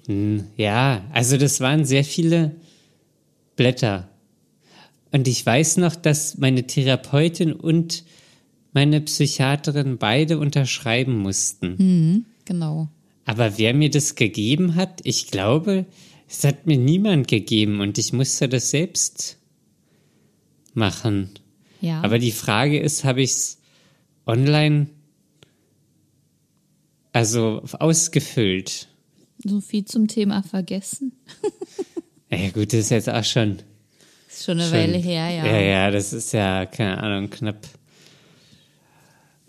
Hm, ja, also das waren sehr viele Blätter. Und ich weiß noch, dass meine Therapeutin und meine Psychiaterin beide unterschreiben mussten. Mhm, genau. Aber wer mir das gegeben hat, ich glaube, es hat mir niemand gegeben und ich musste das selbst machen. Ja. Aber die Frage ist, habe ich es online also ausgefüllt? So viel zum Thema vergessen. ja gut, das ist jetzt auch schon. Ist schon eine schon, Weile her, ja. Ja, ja, das ist ja, keine Ahnung, knapp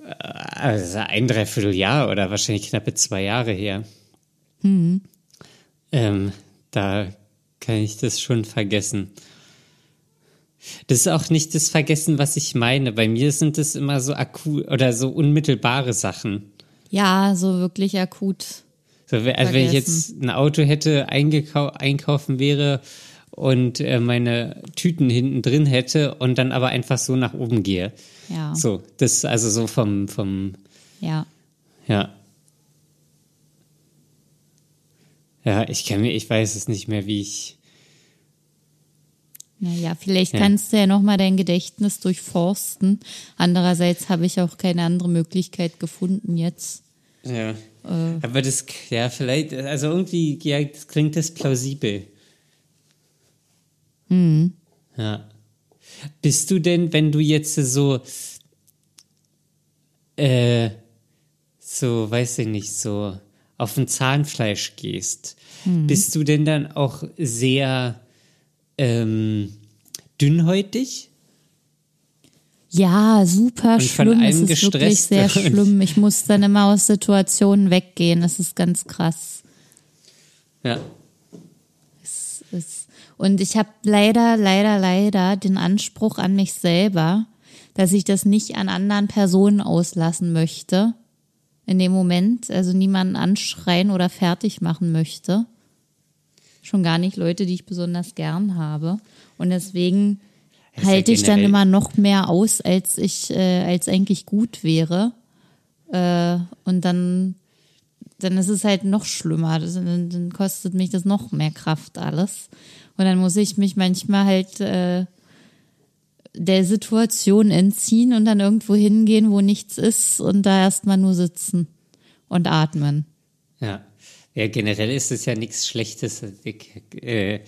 also ein Dreivierteljahr oder wahrscheinlich knappe zwei Jahre her. Mhm. Ähm, da kann ich das schon vergessen. Das ist auch nicht das Vergessen, was ich meine. Bei mir sind es immer so akut oder so unmittelbare Sachen. Ja, so wirklich akut. So, also wenn ich jetzt ein Auto hätte, einkaufen wäre und äh, meine Tüten hinten drin hätte und dann aber einfach so nach oben gehe. Ja. So, das also so vom, vom Ja. Ja. Ja, ich kann mir, ich weiß es nicht mehr, wie ich. Naja, vielleicht ja. kannst du ja nochmal dein Gedächtnis durchforsten. Andererseits habe ich auch keine andere Möglichkeit gefunden jetzt. Ja. Äh. Aber das, ja, vielleicht, also irgendwie, ja, das klingt das plausibel. Mhm. Ja. Bist du denn, wenn du jetzt so, äh, so, weiß ich nicht, so auf ein Zahnfleisch gehst, mhm. bist du denn dann auch sehr ähm, dünnhäutig? Ja, super schlimm. Es ist wirklich sehr schlimm. Ich muss dann immer aus Situationen weggehen. Das ist ganz krass. Ja. Und ich habe leider, leider, leider den Anspruch an mich selber, dass ich das nicht an anderen Personen auslassen möchte. In dem Moment, also niemanden anschreien oder fertig machen möchte. Schon gar nicht Leute, die ich besonders gern habe. Und deswegen halte ich dann immer noch mehr aus, als ich, äh, als eigentlich gut wäre. Äh, und dann, dann ist es halt noch schlimmer. Das, dann, dann, kostet mich das noch mehr Kraft alles. Und dann muss ich mich manchmal halt äh, der Situation entziehen und dann irgendwo hingehen, wo nichts ist und da erstmal nur sitzen und atmen. Ja. Ja, generell ist es ja nichts Schlechtes, äh,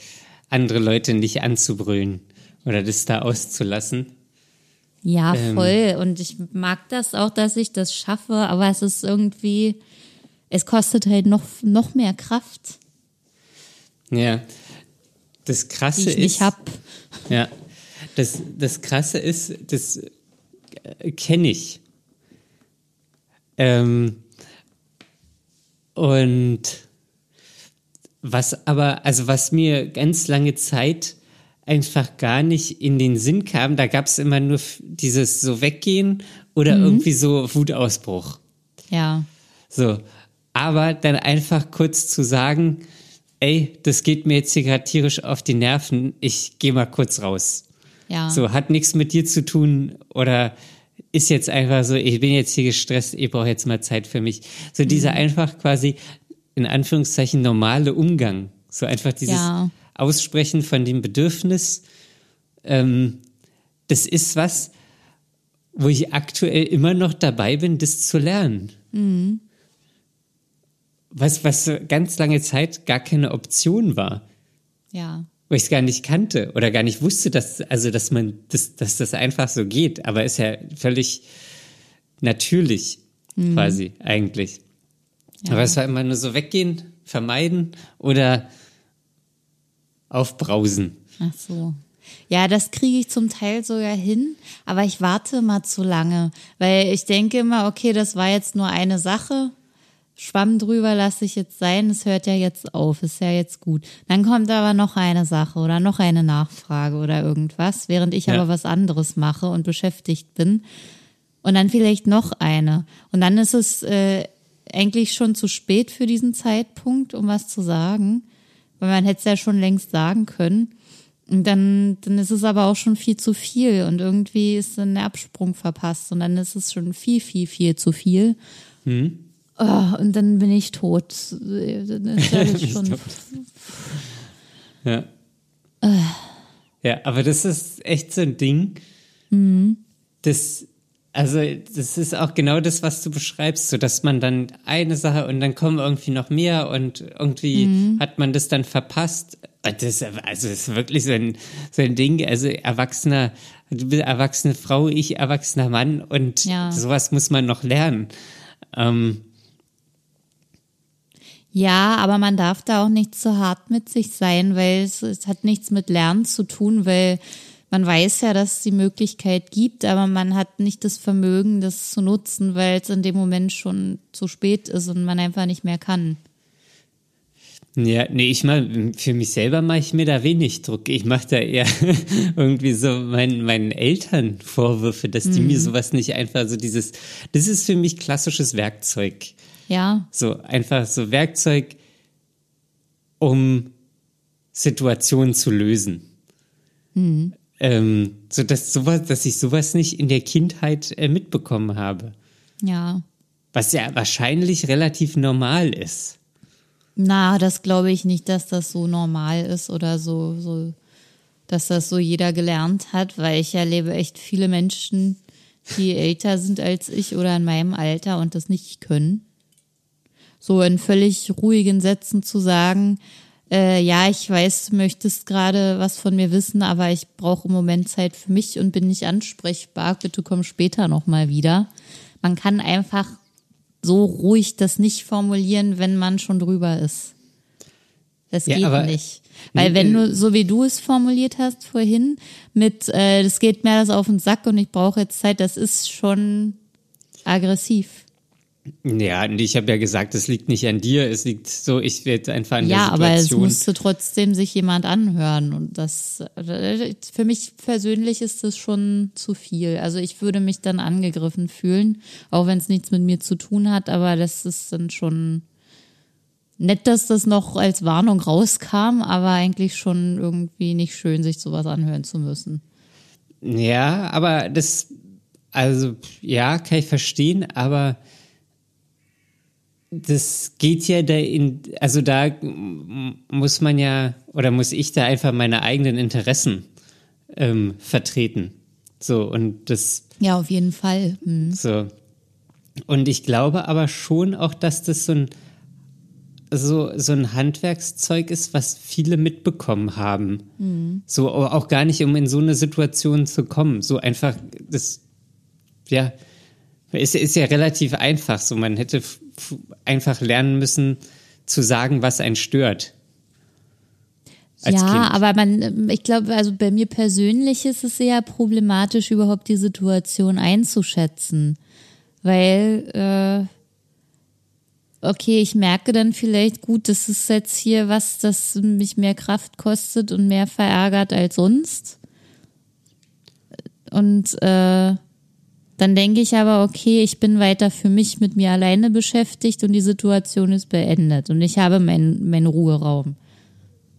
andere Leute nicht anzubrüllen oder das da auszulassen. Ja, ähm, voll. Ähm, und ich mag das auch, dass ich das schaffe, aber es ist irgendwie, es kostet halt noch, noch mehr Kraft. Ja. Das Krasse die ich ist. Nicht hab. Ja. Das, das Krasse ist, das äh, kenne ich. Ähm, und was aber, also was mir ganz lange Zeit einfach gar nicht in den Sinn kam. Da gab es immer nur dieses so weggehen oder mhm. irgendwie so Wutausbruch. Ja. So. Aber dann einfach kurz zu sagen, ey, das geht mir jetzt hier gerade tierisch auf die Nerven, ich gehe mal kurz raus. Ja. So, hat nichts mit dir zu tun oder ist jetzt einfach so, ich bin jetzt hier gestresst, ich brauche jetzt mal Zeit für mich. So mhm. dieser einfach quasi in Anführungszeichen normale Umgang. So einfach dieses, ja. Aussprechen von dem Bedürfnis, ähm, das ist was, wo ich aktuell immer noch dabei bin, das zu lernen. Mhm. Was, was ganz lange Zeit gar keine Option war. Ja. Wo ich es gar nicht kannte oder gar nicht wusste, dass, also, dass man, das, dass das einfach so geht. Aber ist ja völlig natürlich, mhm. quasi, eigentlich. Ja. Aber es war immer nur so weggehen, vermeiden oder aufbrausen. Ach so. Ja, das kriege ich zum Teil sogar hin, aber ich warte mal zu lange, weil ich denke immer, okay, das war jetzt nur eine Sache. Schwamm drüber lasse ich jetzt sein, es hört ja jetzt auf, ist ja jetzt gut. Dann kommt aber noch eine Sache oder noch eine Nachfrage oder irgendwas, während ich ja. aber was anderes mache und beschäftigt bin. Und dann vielleicht noch eine. Und dann ist es äh, eigentlich schon zu spät für diesen Zeitpunkt, um was zu sagen weil man hätte es ja schon längst sagen können. Und dann, dann ist es aber auch schon viel zu viel und irgendwie ist dann der Absprung verpasst und dann ist es schon viel, viel, viel zu viel. Hm. Oh, und dann bin ich tot. Dann ist alles schon. ja. Ja, aber das ist echt so ein Ding. Mhm. Das also, das ist auch genau das, was du beschreibst, so dass man dann eine Sache und dann kommen irgendwie noch mehr und irgendwie mhm. hat man das dann verpasst. Das, also, das ist wirklich so ein, so ein Ding. Also, erwachsener, du bist erwachsene Frau, ich erwachsener Mann und ja. sowas muss man noch lernen. Ähm, ja, aber man darf da auch nicht zu hart mit sich sein, weil es, es hat nichts mit Lernen zu tun, weil man weiß ja, dass es die Möglichkeit gibt, aber man hat nicht das Vermögen, das zu nutzen, weil es in dem Moment schon zu spät ist und man einfach nicht mehr kann. Ja, nee, ich mach, für mich selber mache ich mir da wenig Druck. Ich mache da eher irgendwie so meinen, meinen Eltern Vorwürfe, dass die mhm. mir sowas nicht einfach so dieses, das ist für mich klassisches Werkzeug. Ja. So einfach so Werkzeug, um Situationen zu lösen. Mhm. Ähm, so dass sowas, dass ich sowas nicht in der Kindheit äh, mitbekommen habe. Ja. Was ja wahrscheinlich relativ normal ist. Na, das glaube ich nicht, dass das so normal ist oder so, so, dass das so jeder gelernt hat, weil ich erlebe echt viele Menschen, die älter sind als ich oder in meinem Alter und das nicht können. So in völlig ruhigen Sätzen zu sagen, äh, ja, ich weiß, du möchtest gerade was von mir wissen, aber ich brauche im Moment Zeit für mich und bin nicht ansprechbar. Bitte komm später nochmal wieder. Man kann einfach so ruhig das nicht formulieren, wenn man schon drüber ist. Das ja, geht nicht. Weil wenn du, so wie du es formuliert hast vorhin, mit, äh, das geht mir das auf den Sack und ich brauche jetzt Zeit, das ist schon aggressiv. Ja, und ich habe ja gesagt, es liegt nicht an dir, es liegt so, ich werde einfach an ja, der Situation. Ja, aber es musste trotzdem sich jemand anhören und das, für mich persönlich ist das schon zu viel. Also ich würde mich dann angegriffen fühlen, auch wenn es nichts mit mir zu tun hat, aber das ist dann schon nett, dass das noch als Warnung rauskam, aber eigentlich schon irgendwie nicht schön, sich sowas anhören zu müssen. Ja, aber das, also ja, kann ich verstehen, aber das geht ja da in, also da muss man ja, oder muss ich da einfach meine eigenen Interessen ähm, vertreten. So, und das. Ja, auf jeden Fall. Mhm. So. Und ich glaube aber schon auch, dass das so ein, so, so ein Handwerkszeug ist, was viele mitbekommen haben. Mhm. So, auch gar nicht, um in so eine Situation zu kommen. So einfach, das, ja, ist, ist ja relativ einfach. So, man hätte einfach lernen müssen, zu sagen, was einen stört. ja, kind. aber man, ich glaube, also bei mir persönlich ist es sehr problematisch, überhaupt die Situation einzuschätzen. Weil, äh, okay, ich merke dann vielleicht, gut, das ist jetzt hier was, das mich mehr Kraft kostet und mehr verärgert als sonst. Und äh, dann denke ich aber, okay, ich bin weiter für mich mit mir alleine beschäftigt und die Situation ist beendet und ich habe meinen mein Ruheraum.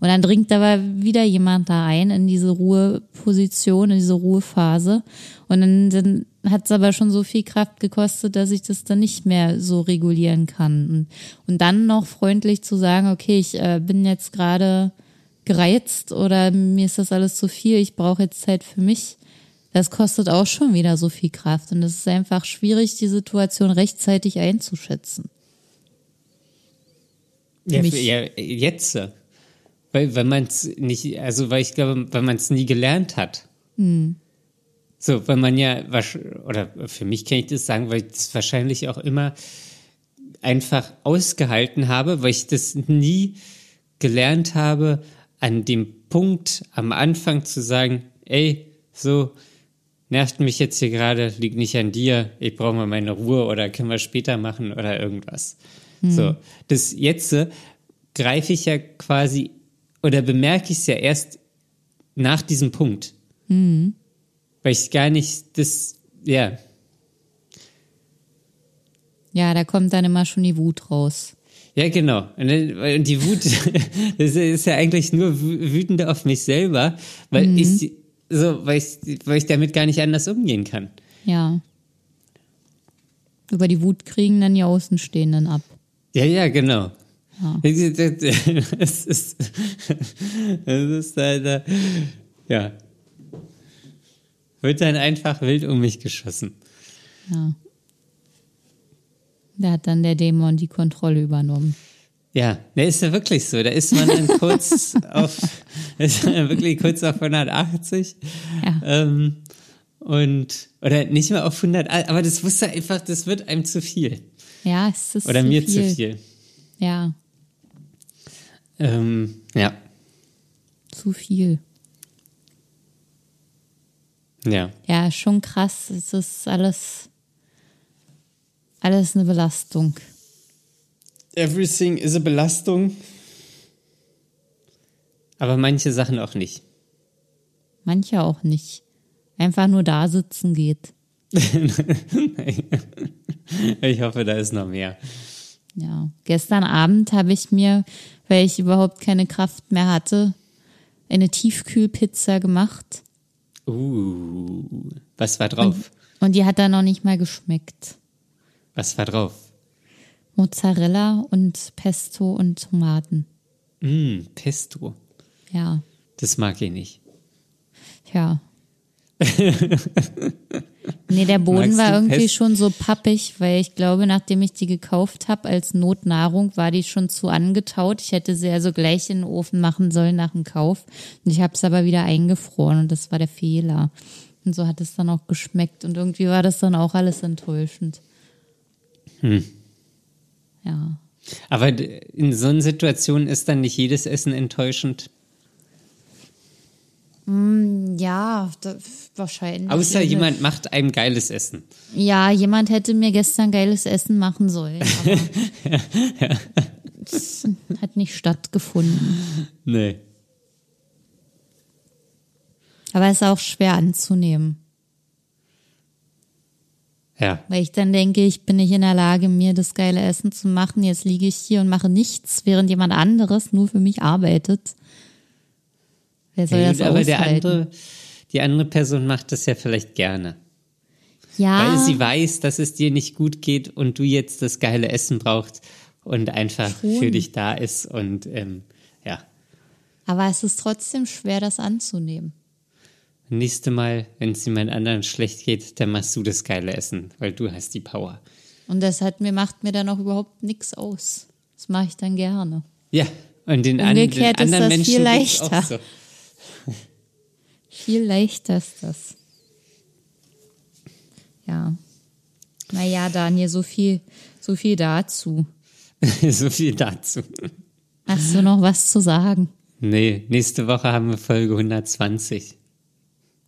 Und dann dringt aber wieder jemand da ein in diese Ruheposition, in diese Ruhephase. Und dann, dann hat es aber schon so viel Kraft gekostet, dass ich das dann nicht mehr so regulieren kann. Und, und dann noch freundlich zu sagen, okay, ich äh, bin jetzt gerade gereizt oder mir ist das alles zu viel, ich brauche jetzt Zeit für mich das kostet auch schon wieder so viel Kraft und es ist einfach schwierig, die Situation rechtzeitig einzuschätzen. Ja, ja, jetzt. Weil, weil man es nicht, also weil ich glaube, weil man es nie gelernt hat. Hm. So, weil man ja, oder für mich kann ich das sagen, weil ich das wahrscheinlich auch immer einfach ausgehalten habe, weil ich das nie gelernt habe, an dem Punkt am Anfang zu sagen, ey, so, nervt mich jetzt hier gerade, liegt nicht an dir, ich brauche mal meine Ruhe oder können wir später machen oder irgendwas. Mhm. So, das jetzt äh, greife ich ja quasi oder bemerke ich es ja erst nach diesem Punkt. Mhm. Weil ich gar nicht das, ja. Ja, da kommt dann immer schon die Wut raus. Ja, genau. Und die Wut das ist ja eigentlich nur wütend auf mich selber, weil mhm. ich so, weil ich, weil ich damit gar nicht anders umgehen kann. Ja. Über die Wut kriegen dann die Außenstehenden ab. Ja, ja, genau. Ja. Es ist, es ist halt, ja. Wird dann einfach wild um mich geschossen. Ja. Da hat dann der Dämon die Kontrolle übernommen. Ja, ne, ist ja wirklich so. Da ist man dann kurz auf, ist wirklich kurz auf 180. Ja. Ähm, und, oder nicht mehr auf 100, aber das wusste einfach, das wird einem zu viel. Ja, es ist Oder zu mir viel. zu viel. Ja. Ähm, ja. Zu viel. Ja. Ja, schon krass. Es ist alles, alles eine Belastung. Everything is a Belastung. Aber manche Sachen auch nicht. Manche auch nicht. Einfach nur da sitzen geht. ich hoffe, da ist noch mehr. Ja, gestern Abend habe ich mir, weil ich überhaupt keine Kraft mehr hatte, eine Tiefkühlpizza gemacht. Uh, was war drauf? Und, und die hat dann noch nicht mal geschmeckt. Was war drauf? Mozzarella und Pesto und Tomaten. Mm, Pesto. Ja. Das mag ich nicht. Ja. nee, der Boden war irgendwie Pest? schon so pappig, weil ich glaube, nachdem ich die gekauft habe als Notnahrung, war die schon zu angetaut. Ich hätte sie also gleich in den Ofen machen sollen nach dem Kauf. Und ich habe es aber wieder eingefroren und das war der Fehler. Und so hat es dann auch geschmeckt und irgendwie war das dann auch alles enttäuschend. Hm. Ja. Aber in so einer Situation ist dann nicht jedes Essen enttäuschend? Hm, ja, da, wahrscheinlich. Außer jemand macht einem geiles Essen. Ja, jemand hätte mir gestern geiles Essen machen sollen. Ja, Das hat nicht stattgefunden. Nee. Aber es ist auch schwer anzunehmen. Ja. Weil ich dann denke, ich bin nicht in der Lage, mir das geile Essen zu machen. Jetzt liege ich hier und mache nichts, während jemand anderes nur für mich arbeitet. Wer soll ja, das aber der andere, die andere Person macht das ja vielleicht gerne. Ja. Weil sie weiß, dass es dir nicht gut geht und du jetzt das geile Essen brauchst und einfach Schon. für dich da ist und ähm, ja. Aber es ist trotzdem schwer, das anzunehmen. Nächste Mal, wenn es jemand anderen schlecht geht, dann machst du das geile Essen, weil du hast die Power. Und das hat mir, macht mir dann auch überhaupt nichts aus. Das mache ich dann gerne. Ja, und den, an, den anderen ist das Menschen viel leichter. Auch so. Viel leichter ist das. Ja. Naja, Daniel, so viel, so viel dazu. so viel dazu. Hast du noch was zu sagen? Nee, nächste Woche haben wir Folge 120.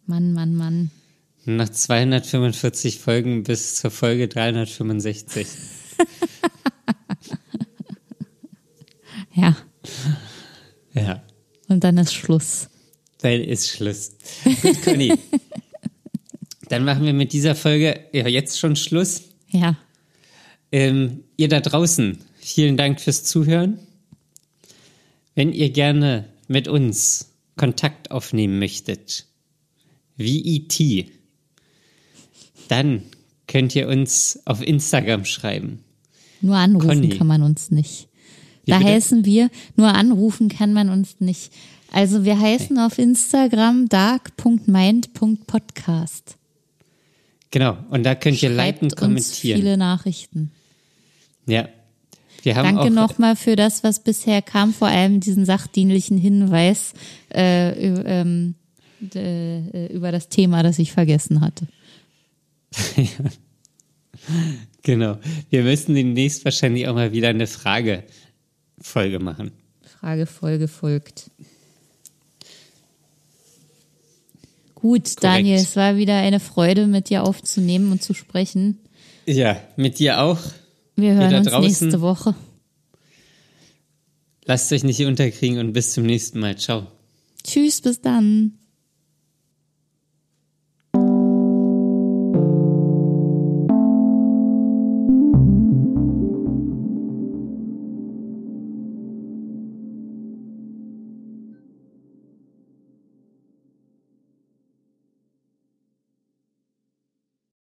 Mann, Mann, Mann. Noch 245 Folgen bis zur Folge 365. ja. Ja. Und dann ist Schluss. Dann ist Schluss. Gut, Conny. dann machen wir mit dieser Folge ja, jetzt schon Schluss. Ja. Ähm, ihr da draußen, vielen Dank fürs Zuhören. Wenn ihr gerne mit uns Kontakt aufnehmen möchtet, wie IT, dann könnt ihr uns auf Instagram schreiben. Nur anrufen Conny. kann man uns nicht. Da heißen wir, nur anrufen kann man uns nicht. Also wir heißen auf Instagram dark.mind.podcast. Genau, und da könnt ihr Schreibt liken, kommentieren. Uns viele Nachrichten. Ja. Wir haben Danke nochmal für das, was bisher kam, vor allem diesen sachdienlichen Hinweis äh, ähm, äh, über das Thema, das ich vergessen hatte. Genau. Wir müssen demnächst wahrscheinlich auch mal wieder eine Fragefolge machen. Fragefolge folgt. Gut, Korrekt. Daniel, es war wieder eine Freude, mit dir aufzunehmen und zu sprechen. Ja, mit dir auch. Wir hören uns draußen. nächste Woche. Lasst euch nicht unterkriegen und bis zum nächsten Mal. Ciao. Tschüss, bis dann.